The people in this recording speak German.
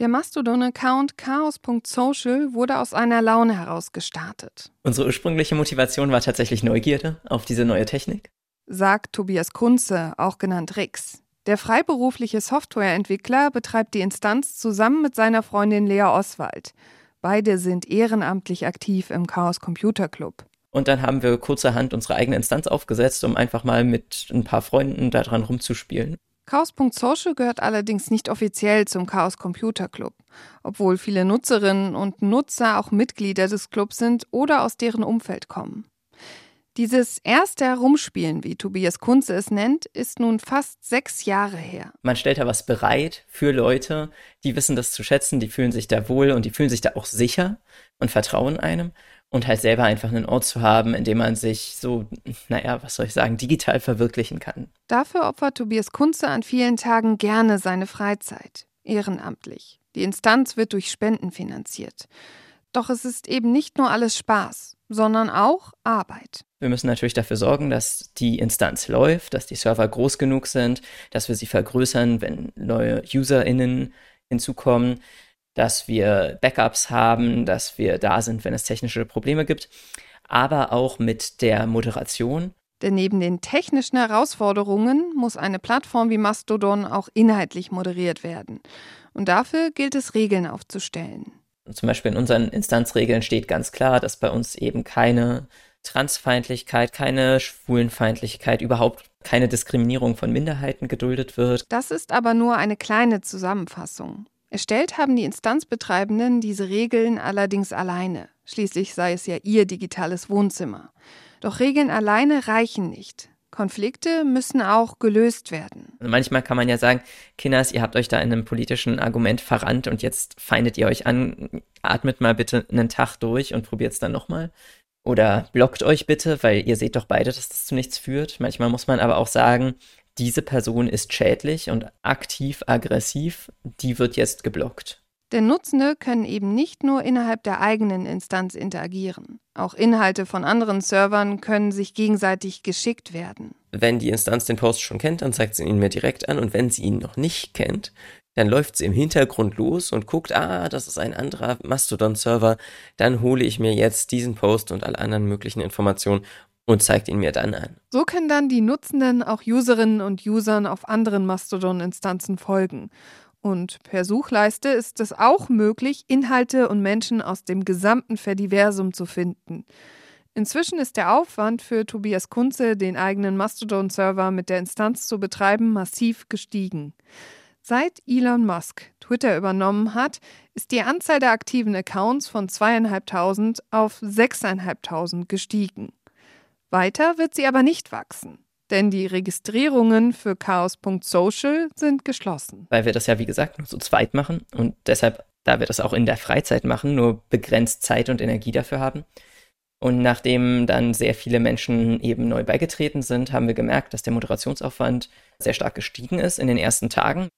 Der Mastodon-Account chaos.social wurde aus einer Laune heraus gestartet. Unsere ursprüngliche Motivation war tatsächlich Neugierde auf diese neue Technik. Sagt Tobias Kunze, auch genannt Rix. Der freiberufliche Softwareentwickler betreibt die Instanz zusammen mit seiner Freundin Lea Oswald. Beide sind ehrenamtlich aktiv im Chaos Computer Club. Und dann haben wir kurzerhand unsere eigene Instanz aufgesetzt, um einfach mal mit ein paar Freunden daran rumzuspielen. Chaos.social gehört allerdings nicht offiziell zum Chaos Computer Club, obwohl viele Nutzerinnen und Nutzer auch Mitglieder des Clubs sind oder aus deren Umfeld kommen. Dieses erste Herumspielen, wie Tobias Kunze es nennt, ist nun fast sechs Jahre her. Man stellt da was bereit für Leute, die wissen das zu schätzen, die fühlen sich da wohl und die fühlen sich da auch sicher und vertrauen einem und halt selber einfach einen Ort zu haben, in dem man sich so, naja, was soll ich sagen, digital verwirklichen kann. Dafür opfert Tobias Kunze an vielen Tagen gerne seine Freizeit, ehrenamtlich. Die Instanz wird durch Spenden finanziert. Doch es ist eben nicht nur alles Spaß, sondern auch Arbeit. Wir müssen natürlich dafür sorgen, dass die Instanz läuft, dass die Server groß genug sind, dass wir sie vergrößern, wenn neue UserInnen hinzukommen dass wir Backups haben, dass wir da sind, wenn es technische Probleme gibt, aber auch mit der Moderation. Denn neben den technischen Herausforderungen muss eine Plattform wie Mastodon auch inhaltlich moderiert werden. Und dafür gilt es, Regeln aufzustellen. Zum Beispiel in unseren Instanzregeln steht ganz klar, dass bei uns eben keine Transfeindlichkeit, keine Schwulenfeindlichkeit, überhaupt keine Diskriminierung von Minderheiten geduldet wird. Das ist aber nur eine kleine Zusammenfassung. Erstellt haben die Instanzbetreibenden diese Regeln allerdings alleine. Schließlich sei es ja ihr digitales Wohnzimmer. Doch Regeln alleine reichen nicht. Konflikte müssen auch gelöst werden. Also manchmal kann man ja sagen, Kinders, ihr habt euch da in einem politischen Argument verrannt und jetzt feindet ihr euch an, atmet mal bitte einen Tag durch und probiert es dann nochmal. Oder blockt euch bitte, weil ihr seht doch beide, dass das zu nichts führt. Manchmal muss man aber auch sagen, diese Person ist schädlich und aktiv aggressiv, die wird jetzt geblockt. Denn Nutzende können eben nicht nur innerhalb der eigenen Instanz interagieren. Auch Inhalte von anderen Servern können sich gegenseitig geschickt werden. Wenn die Instanz den Post schon kennt, dann zeigt sie ihn mir direkt an und wenn sie ihn noch nicht kennt, dann läuft sie im Hintergrund los und guckt, ah, das ist ein anderer Mastodon-Server, dann hole ich mir jetzt diesen Post und alle anderen möglichen Informationen und zeigt ihn mir dann an. So können dann die Nutzenden auch Userinnen und Usern auf anderen Mastodon-Instanzen folgen. Und per Suchleiste ist es auch möglich, Inhalte und Menschen aus dem gesamten Verdiversum zu finden. Inzwischen ist der Aufwand für Tobias Kunze, den eigenen Mastodon-Server mit der Instanz zu betreiben, massiv gestiegen. Seit Elon Musk Twitter übernommen hat, ist die Anzahl der aktiven Accounts von zweieinhalbtausend auf sechseinhalbtausend gestiegen. Weiter wird sie aber nicht wachsen. Denn die Registrierungen für chaos.social sind geschlossen. Weil wir das ja, wie gesagt, nur zu zweit machen und deshalb, da wir das auch in der Freizeit machen, nur begrenzt Zeit und Energie dafür haben. Und nachdem dann sehr viele Menschen eben neu beigetreten sind, haben wir gemerkt, dass der Moderationsaufwand sehr stark gestiegen ist in den ersten Tagen.